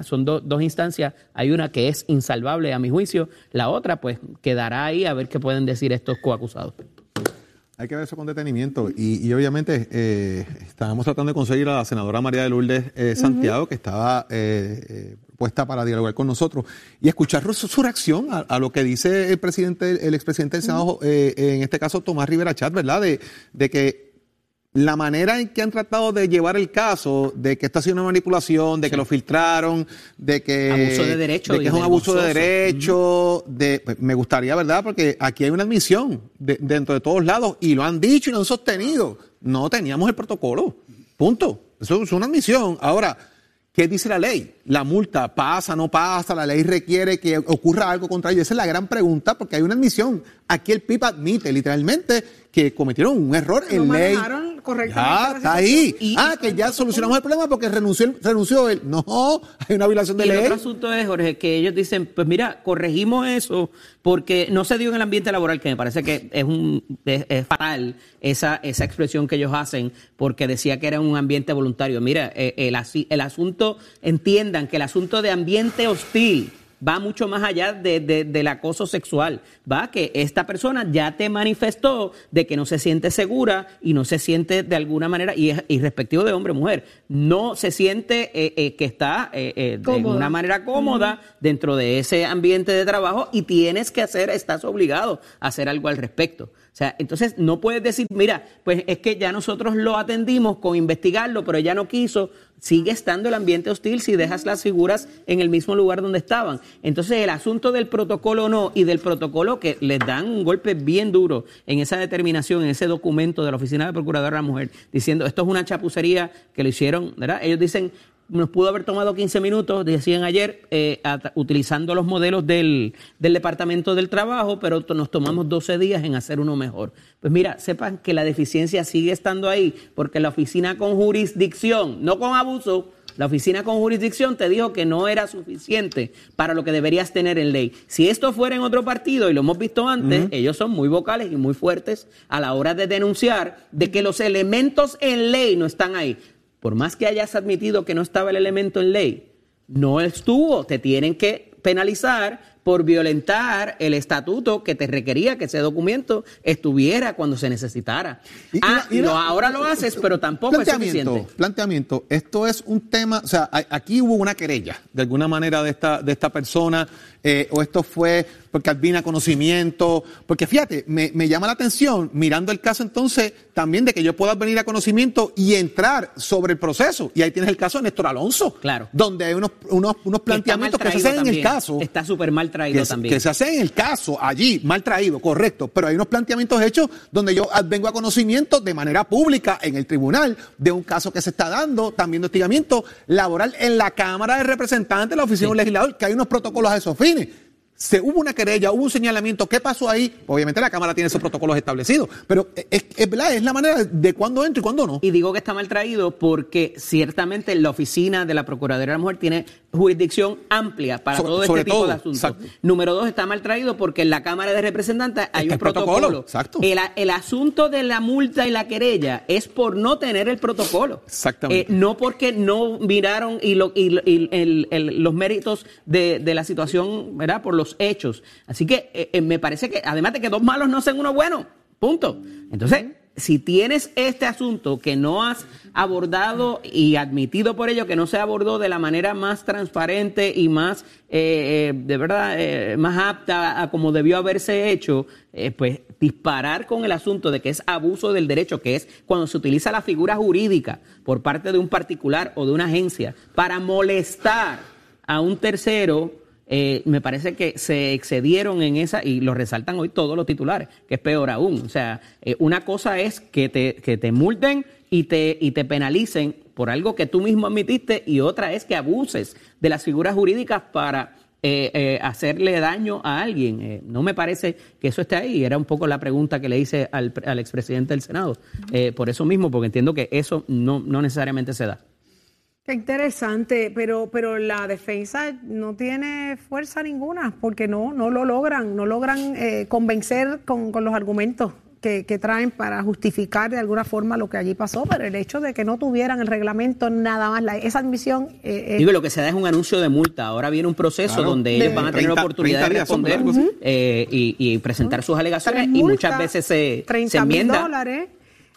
Son dos instancias. Hay una que es insalvable a mi juicio, la otra pues quedará ahí a ver qué pueden decir estos coacusados. Hay que ver eso con detenimiento. Y, obviamente eh, estábamos tratando de conseguir a la senadora María de Lourdes eh, Santiago, que estaba eh, puesta para dialogar con nosotros, y escuchar su, reacción a, lo que dice el presidente, el expresidente del Senado, en este caso Tomás Rivera Chat, ¿verdad? De, de que la manera en que han tratado de llevar el caso, de que está haciendo una manipulación, de que lo filtraron, de que, abuso de, derecho, de que es un abuso de derecho, de, pues, me gustaría, ¿verdad? Porque aquí hay una admisión dentro de todos lados y lo han dicho y lo han sostenido. No teníamos el protocolo. Punto. Eso es una admisión. Ahora, ¿Qué dice la ley? ¿La multa pasa, no pasa? ¿La ley requiere que ocurra algo contra ellos? Esa es la gran pregunta porque hay una admisión. Aquí el PIB admite literalmente que cometieron un error en ley correctamente. está ahí. ah, que ya solucionamos el problema porque renunció, renunció él. No, hay una violación de y ley. El otro asunto es, Jorge, que ellos dicen, pues mira, corregimos eso porque no se dio en el ambiente laboral, que me parece que es un es, fatal esa, esa expresión que ellos hacen, porque decía que era un ambiente voluntario. Mira, eh, el, el asunto, entiendan que el asunto de ambiente hostil va mucho más allá de, de- del acoso sexual. Va que esta persona ya te manifestó de que no se siente segura y no se siente de alguna manera, y es y respectivo de hombre o mujer, no se siente eh, eh, que está eh, de una manera cómoda dentro de ese ambiente de trabajo y tienes que hacer, estás obligado a hacer algo al respecto. O sea, entonces no puedes decir, mira, pues es que ya nosotros lo atendimos con investigarlo, pero ella no quiso. Sigue estando el ambiente hostil si dejas las figuras en el mismo lugar donde estaban. Entonces el asunto del protocolo no y del protocolo que les dan un golpe bien duro en esa determinación, en ese documento de la Oficina de Procuradora de la Mujer, diciendo esto es una chapucería que lo hicieron, ¿verdad? Ellos dicen, nos pudo haber tomado 15 minutos, decían ayer, eh, utilizando los modelos del, del Departamento del Trabajo, pero nos tomamos 12 días en hacer uno mejor. Pues mira, sepan que la deficiencia sigue estando ahí, porque la oficina con jurisdicción, no con abuso, la oficina con jurisdicción te dijo que no era suficiente para lo que deberías tener en ley. Si esto fuera en otro partido, y lo hemos visto antes, ellos son muy vocales y muy fuertes a la hora de denunciar de que los elementos en ley no están ahí. Por más que hayas admitido que no estaba el elemento en ley, no estuvo. Te tienen que penalizar por violentar el estatuto que te requería que ese documento estuviera cuando se necesitara. Y- y ah, la- y la- ahora lo haces, pero tampoco es suficiente. planteamiento. Esto es un tema, o sea, aquí hubo una querella de alguna manera de esta, de esta persona, eh, o esto fue porque advina conocimiento, porque fíjate, me, me llama la atención mirando el caso entonces también de que yo pueda venir a conocimiento y entrar sobre el proceso. Y ahí tienes el caso de Néstor Alonso, Claro. donde hay unos, unos, unos planteamientos que se hacen en el caso. Está súper mal traído que, también. que se hace en el caso, allí, mal traído, correcto, pero hay unos planteamientos hechos donde yo vengo a conocimiento de manera pública en el tribunal de un caso que se está dando, también de hostigamiento laboral en la Cámara de Representantes de la Oficina de un Legislador, que hay unos protocolos a esos fines. Se hubo una querella, hubo un señalamiento, ¿qué pasó ahí? Obviamente la Cámara tiene esos protocolos establecidos, pero es, es, es la manera de cuándo entra y cuándo no. Y digo que está mal traído porque ciertamente la oficina de la Procuraduría de la Mujer tiene jurisdicción amplia para Sobre- todo este tipo todo, de asuntos. exacto. Número dos, está mal traído porque en la Cámara de Representantes hay Está un protocolo, protocolo. exacto. El, el asunto de la multa y la querella es por no tener el protocolo. Exactamente. Eh, no porque no miraron y, lo- y- y el- el- los méritos de, de la situación, ¿verdad? Por los hechos. Así que eh, eh, me parece que, además de que dos malos no hacen uno bueno, punto. Entonces, si tienes este asunto que no has abordado y admitido por ello que no se abordó de la manera más transparente y más, eh, eh, de verdad, eh, más apta a como debió haberse hecho, eh, pues disparar con el asunto de que es abuso del derecho, que es cuando se utiliza la figura jurídica por parte de un particular o de una agencia para molestar a un tercero, eh, me parece que se excedieron en esa, y lo resaltan hoy todos los titulares, que es peor aún. O sea, eh, una cosa es que te, que te multen y te, y te penalicen por algo que tú mismo admitiste, y otra es que abuses de las figuras jurídicas para eh, eh, hacerle daño a alguien. Eh, no me parece que eso esté ahí. Era un poco la pregunta que le hice al, al expresidente del Senado. Eh, por eso mismo, porque entiendo que eso no, no necesariamente se da. Qué interesante, pero, pero la defensa no tiene fuerza ninguna, porque no, no lo logran, no logran eh, convencer con, con los argumentos que, que traen para justificar de alguna forma lo que allí pasó, pero el hecho de que no tuvieran el reglamento nada más, la- esa admisión eh, eh, Digo, lo que se da es un anuncio de multa. Ahora viene un proceso Claro. donde ellos De- van a tener 30 oportunidad de 30 días son, responder eh, y, y presentar sus alegaciones y muchas veces se, se 30 mil enmienda. dólares.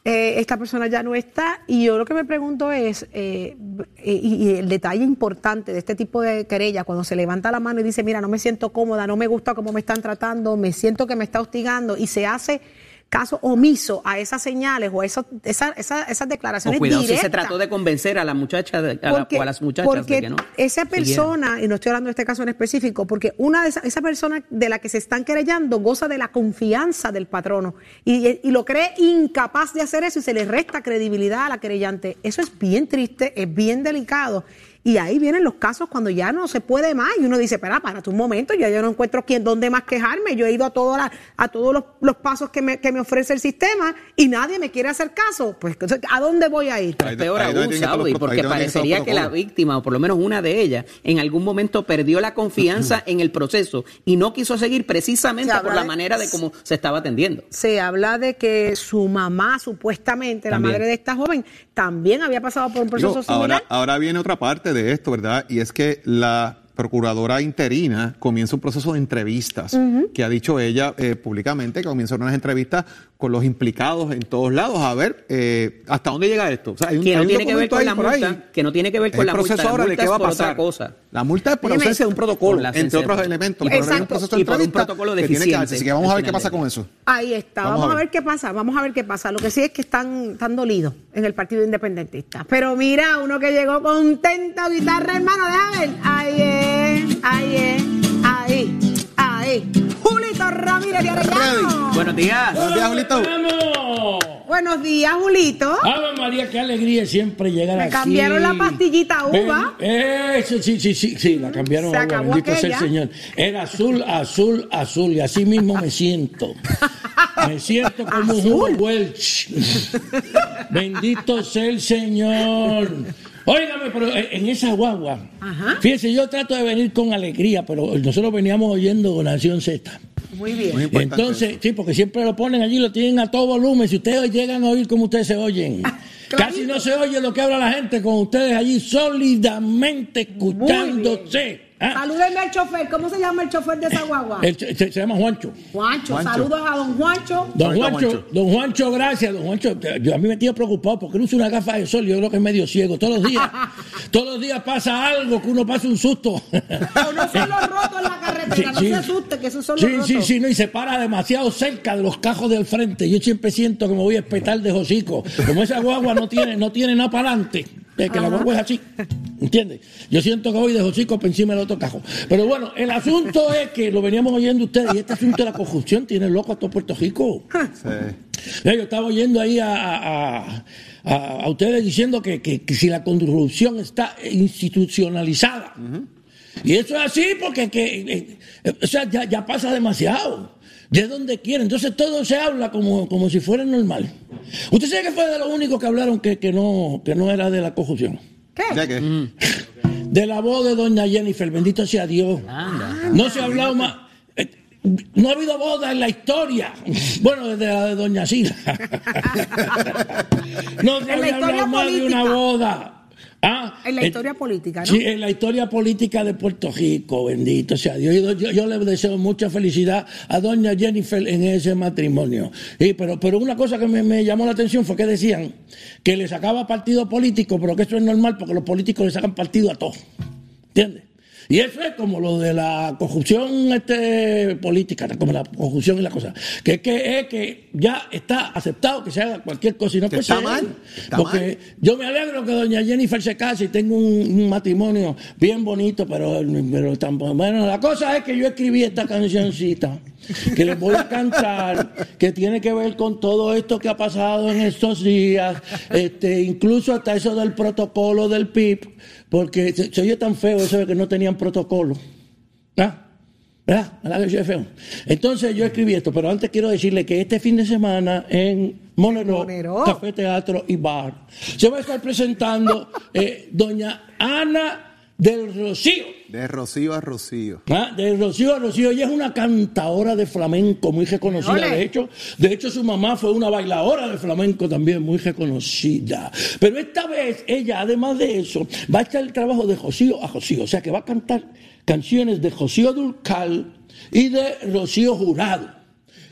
Eh, esta persona ya no está. Y yo lo que me pregunto es eh, y, y el detalle importante de este tipo de querella cuando se levanta la mano y dice mira no me siento cómoda no me gusta cómo me están tratando me siento que me está hostigando y se hace caso omiso a esas señales o a esos- esa- esa- esas O declaraciones cuidado si se directas. trató de convencer a la muchacha de- a la- o a las muchachas porque de que no. esa persona, y no estoy hablando de este caso en específico, porque una de esa, esa persona de la que se están querellando goza de la confianza del patrono y, y lo cree incapaz de hacer eso y se le resta credibilidad a la querellante. Eso es bien triste, es bien delicado. Y ahí vienen los casos cuando ya no se puede más y uno dice, espera, párate un momento, ya yo no encuentro quién, dónde más quejarme. Yo he ido a, todas las- a todos los, los pasos que me, que me ofrece el sistema y nadie me quiere hacer caso. Pues, ¿a dónde voy a ir? Es peor Ahí aún, Saudi, porque parecería que la víctima, o por lo menos una de ellas, en algún momento perdió la confianza [laughs] en el proceso y no quiso seguir precisamente Se por la de- manera de cómo se estaba atendiendo. se habla de que su mamá, supuestamente, También. la madre de esta joven, también había pasado por un proceso Digo, similar. ahora, ahora viene otra parte de esto, ¿verdad? Y es que la procuradora interina comienza un proceso de entrevistas, que ha dicho ella eh, públicamente que comienza unas entrevistas con los implicados en todos lados, a ver eh, hasta dónde llega esto. O sea, hay un, que no hay un tiene que ver con la multa, que no tiene que ver con el la multa. proceso La ahora de qué va a pasar. cosa. La multa es por Dime. ausencia de un protocolo, entre otros elementos. pero hay un proceso de Y por un protocolo que deficiente. Así que vamos a ver qué pasa con eso. Ahí está, Vamos vamos, a ver qué pasa, vamos a ver qué pasa. Lo que sí es que están, están dolidos en el Partido Independentista. Pero mira, uno que llegó contento, guitarra hermano, déjame ver. Ahí es, ahí es, ahí, ahí. Julito Ramírez de Arellano. Buenos días. Buenos días, Julito. ¡Vamos! Buenos días, Julito. Ave María, qué alegría siempre llegar Me aquí. cambiaron la pastillita uva. Eso, sí, sí, sí, sí, la cambiaron Se a agua, acabó bendito sea el. Señor. Era azul, azul, azul, y así mismo me siento. Me siento como un Welch. Bendito sea el Señor. Óigame, pero en esa guagua, fíjese, yo trato de venir con alegría, pero nosotros veníamos oyendo Nación Z. Muy bien. Muy importante Entonces, eso. sí, porque siempre lo ponen allí, lo tienen a todo volumen. Si ustedes llegan a oír como ustedes se oyen, [laughs] casi no se oye lo que habla la gente con ustedes allí sólidamente escuchándose. ¿Ah? Salúdenme al chofer. ¿Cómo se llama el chofer de esa guagua? El se, se llama Juancho. Juancho. Juancho. Saludos a don Juancho. Don Juancho, Juancho. don Juancho, gracias, don Juancho. Yo, a mí me estoy preocupado porque él usa una gafa de sol, yo creo que es medio ciego. Todos los días, [laughs] todos los días pasa algo, que uno pasa un susto. Uno solo roto en la carretera. no Sí, se sí. asuste, que eso son Sí, los sí, rotos. sí, no, y se para demasiado cerca de los cajos del frente. Yo siempre siento que me voy a espetar de hocico. Como esa guagua no tiene, no tiene nada para adelante, es que la guagua es así. ¿Entiendes? Yo siento que voy de hocico por encima del otro cajo. Pero bueno, el asunto es que lo veníamos oyendo ustedes, y este asunto de la corrupción tiene loco a todo Puerto Rico. Sí. Yo estaba oyendo ahí a, a- a- a- a ustedes diciendo que, que- que si la corrupción está institucionalizada. Y eso es así porque que, eh, eh, o sea, ya, ya pasa demasiado. De donde quiera. Entonces todo se habla como, como si fuera normal. Usted sabe que fue de los únicos que hablaron que, que no, que no era de la corrupción. ¿Qué? De la voz de doña Jennifer, bendito sea Dios. No se ha hablado más. eh, No ha habido boda en la historia. Bueno, desde la de Doña Sila. [laughs] No se historia hablado más de una boda. Ah, En la eh, historia política, ¿no? Sí, en la historia política de Puerto Rico, bendito sea Dios. Yo, yo- yo le deseo mucha felicidad a doña Jennifer en ese matrimonio. Sí, pero, pero una cosa que me, me llamó la atención fue que decían que le sacaba partido político, pero que eso es normal porque los políticos le sacan partido a todos. ¿Entiendes? Y eso es como lo de la corrupción este, política, como la corrupción y la cosa. Que es que, es que ya está aceptado que se haga cualquier cosa y no puede está ser. mal, está Porque mal. yo me alegro que doña Jennifer se case y tenga un, un matrimonio bien bonito, pero, pero tampoco. Bueno, la cosa es que yo escribí esta cancioncita que les voy a cantar, que tiene que ver con todo esto que ha pasado en estos días, este, incluso hasta eso del protocolo del PIB, porque se, se oye tan feo eso de que no tenían protocolo. ¿Ah? ¿Verdad? ¿Verdad que feo? Entonces yo escribí esto, pero antes quiero decirle que este fin de semana en Monero, Monero. Café Teatro y Bar, se va a estar presentando eh, doña Ana del Rocío. De Rocío a Rocío. Ah, De Rocío a Rocío, ella es una cantadora de flamenco muy reconocida. Ole. De hecho, de hecho, su mamá fue una bailadora de flamenco también muy reconocida. Pero esta vez, ella, además de eso, va a echar el trabajo de Rocío a Rocío. O sea que va a cantar canciones de Rocío Durcal y de Rocío Jurado,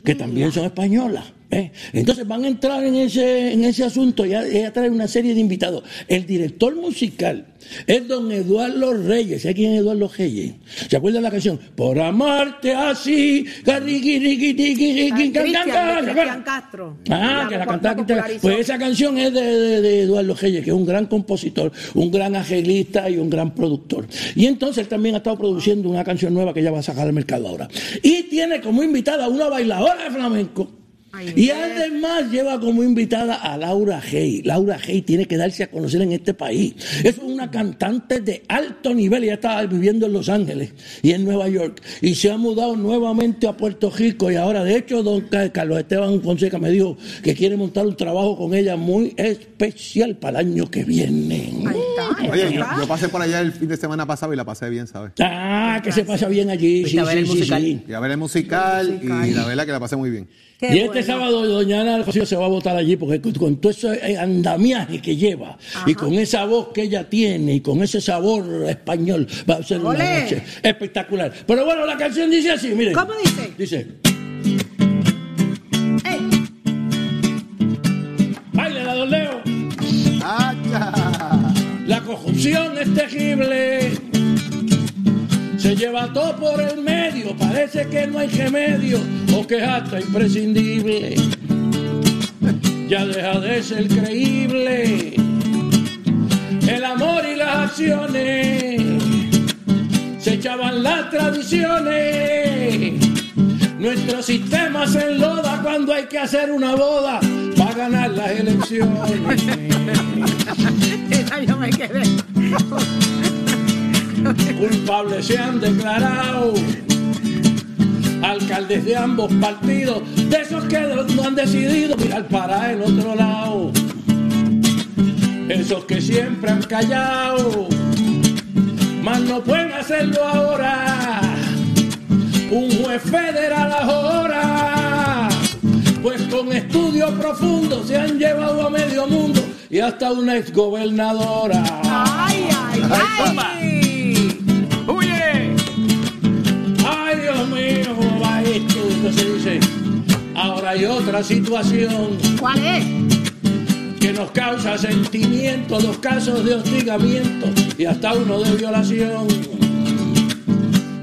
que también son españolas. ¿Eh? Entonces van a entrar en ese, en ese asunto y ella, trae una serie de invitados. El director musical es don Eduardo Reyes. ¿Sabe quién es Eduardo Reyes? ¿Se acuerdan de la canción? Por amarte así, carriqui, riqui, tiqui, riqui. Castro. Ah, La que la cantaba. Pues esa canción es de, de- de Eduardo Reyes, que es un gran compositor, un gran arreglista y un gran productor. Y entonces él también ha estado produciendo una canción nueva que ya va a sacar al mercado ahora. Y tiene como invitada a una bailadora de flamenco. Ay, Y además lleva como invitada a Laura Hey. Laura Hey tiene que darse a conocer en este país. Es una cantante de alto nivel. Ella estaba viviendo en Los Ángeles y en Nueva York. Y se ha mudado nuevamente a Puerto Rico. Y ahora, de hecho, don Ca- Carlos Esteban Fonseca me dijo que quiere montar un trabajo con ella muy especial para el año que viene. Está, Oye, yo, pasé por allá el fin de semana pasado y la pasé bien, ¿sabes? Ah, que se pasa bien allí. Fuiste Sí, a ver sí, el musical. sí. Y a ver el musical, Musical. y la verdad que la pasé muy bien. Qué y este bueno. sábado doña Ana Rocío se va a votar allí porque con, con todo ese andamiaje que lleva y con esa voz que ella tiene y con ese sabor español va a ser una noche espectacular. Pero bueno, la canción dice así, miren. ¿Cómo dice? Dice, Ey, baile la don Leo. ¡Acha! La corrupción es terrible. Se lleva todo por el medio. Parece que no hay remedio o que es hasta imprescindible. Ya deja de ser creíble. El amor y las acciones se echaban las tradiciones. Nuestro sistema se enloda cuando hay que hacer una boda para ganar las elecciones. [laughs] esa yo me quedé. Culpables se han declarado. Alcaldes de ambos partidos, de esos que no han decidido mirar para el otro lado. Esos que siempre han callado, más no pueden hacerlo ahora. Un juez federal ahora, pues con estudios profundos se han llevado a medio mundo y hasta una exgobernadora. Ay, ay, ay. Hay otra situación ¿Cuál es? que nos causa sentimiento, los casos de hostigamiento y hasta uno de violación.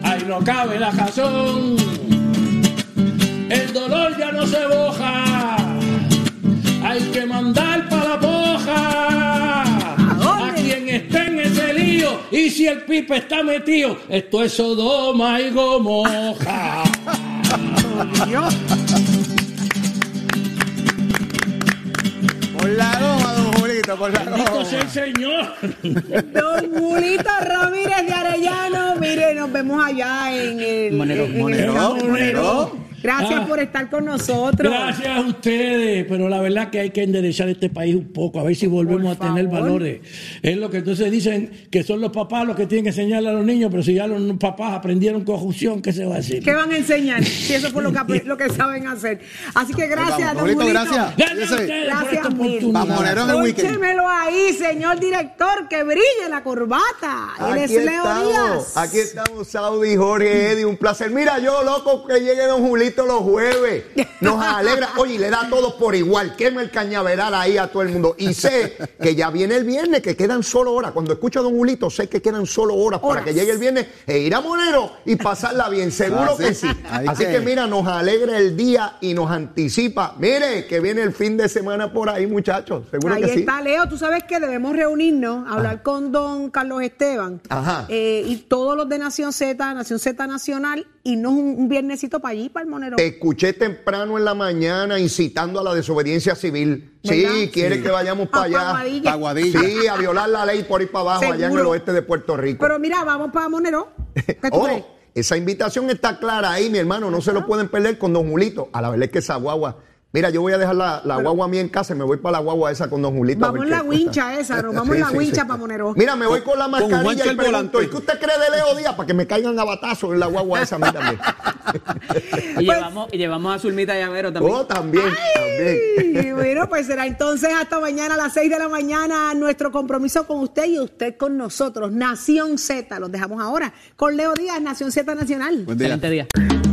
Ahí no cabe la razón, el dolor ya no se boja, hay que mandar para la poja. A quien esté en ese lío, y si el pipe está metido, esto es Sodoma y Gomorra. [laughs] Dios. La goma, don Julito, por la Bendito goma. sea el Señor. Don Julito Ramírez de Arellano, mire, nos vemos allá en el Monero, en el- Monero, Monero. Gracias Ah. por estar con nosotros. Gracias a ustedes, pero la verdad que hay que enderezar este país un poco, a ver si volvemos Por a tener favor. valores. Es lo que entonces dicen que son los papás los que tienen que enseñarle a los niños, pero si ya los papás aprendieron corrupción, ¿qué se va a hacer? ¿Qué van a enseñar? Si eso fue lo que, [laughs] lo que saben hacer. Así que gracias, Vamos, don Julito, gracias. Gracias a Gracias esta mil. oportunidad. Vamos, Monero en el weekend. Pónchemelo ahí, señor director, que brille la corbata. Él es Aquí Leo estamos, Díaz. aquí estamos, Saudi, Jorge, Eddie, un placer. Mira, yo loco que llegue Don Julito los jueves. Nos alegra. Oye, y le da a todos por igual. Quema el cañaveral ahí a todo el mundo. Y sé que ya viene el viernes, que quedan solo horas. Cuando escucho a Don Julito, sé que quedan solo horas, Horas. para que llegue el viernes e ir a Monero y pasarla bien. Seguro Ah, sí. que sí. [laughs] Así que- que mira, nos alegra el día y nos anticipa. Mire, que viene el fin de semana por ahí, muchachos. Seguro Ahí que sí. está, Leo. Tú sabes que debemos reunirnos, hablar con don Carlos Esteban Ajá. eh, y todos los de Nación Z, Nación Z Nacional, y no un, un viernesito para allí, para el Monero. Te escuché temprano en la mañana incitando a la desobediencia civil. Sí, ¿Verdad? quiere que vayamos para allá. Paguadilla. Aguadilla. Sí, a violar la ley por ahí para abajo, allá en el oeste de Puerto Rico. Pero mira, vamos para Monero. ¿Qué tú [laughs] Oh, crees? esa invitación está clara ahí, mi hermano. No se lo pueden perder con Don Julito. A la verdad es que esa guagua. Mira, yo voy a dejar la, la guagua mía en casa y me voy para la guagua esa con Don Julito. a Vamos en la wincha esa, nos [laughs] vamos en la wincha pa' Monero. Mira, me voy con la Con mascarilla Juancho y pregunto. ¿y qué usted cree de Leo Díaz? Para que me caigan a batazos en la guagua esa a mí también. Y, llevamos, y llevamos a Zulmita Llavero también. Oh, también, también. Y [laughs] bueno, pues será entonces hasta mañana a las 6 de la mañana nuestro compromiso con usted y usted con nosotros. Nación Z, los dejamos ahora con Leo Díaz, Nación Z Nacional. Buen día. Excelente día.